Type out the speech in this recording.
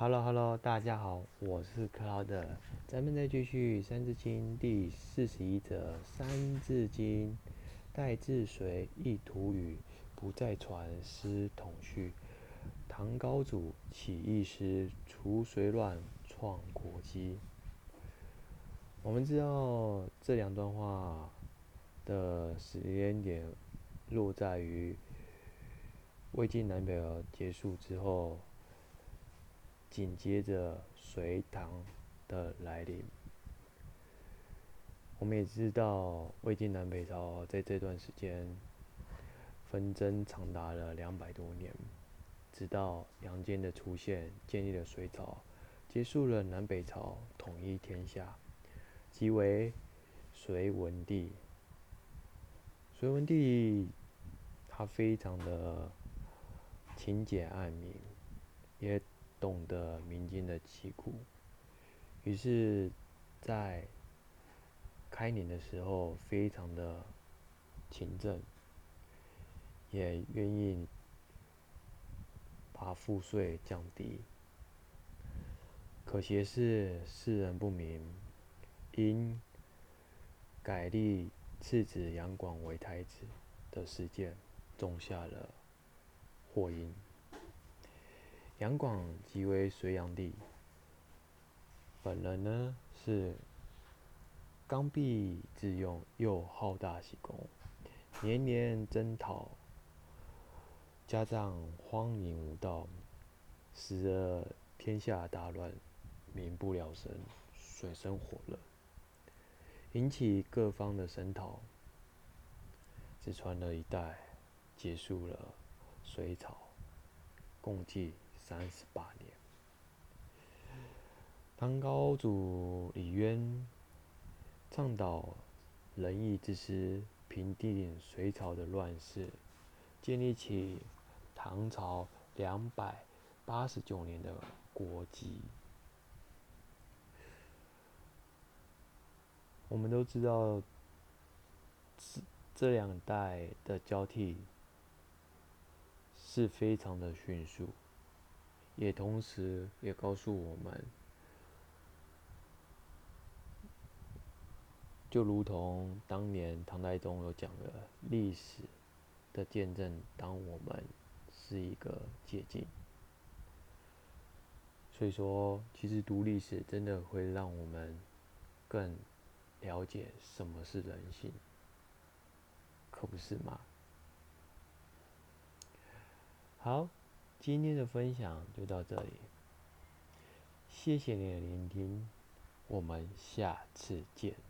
Hello Hello，大家好，我是克劳德，咱们再继续《三字经》第四十一则《三字经》，代字随，意图语，不再传，师统序。唐高祖起义师，除隋乱，创国基。我们知道这两段话的时间点落在于魏晋南北朝结束之后。紧接着隋唐的来临，我们也知道魏晋南北朝在这段时间纷争长达了两百多年，直到杨坚的出现，建立了隋朝，结束了南北朝，统一天下，即为隋文帝。隋文帝他非常的勤俭爱民，也。懂得民间的疾苦，于是，在开年的时候非常的勤政，也愿意把赋税降低。可惜是世人不明，因改立次子杨广为太子的事件，种下了祸因。杨广即为隋炀帝，本人呢是刚愎自用，又好大喜功，年年征讨，加上荒淫无道，使得天下大乱，民不聊生，水深火热，引起各方的声讨，只传了一代，结束了隋朝，共计。三十八年，唐高祖李渊倡导仁义之师，平定隋朝的乱世，建立起唐朝两百八十九年的国基。我们都知道，这这两代的交替是非常的迅速。也同时，也告诉我们，就如同当年唐太宗有讲的，历史的见证，当我们是一个借鉴。所以说，其实读历史真的会让我们更了解什么是人性，可不是吗？好。今天的分享就到这里，谢谢你的聆听，我们下次见。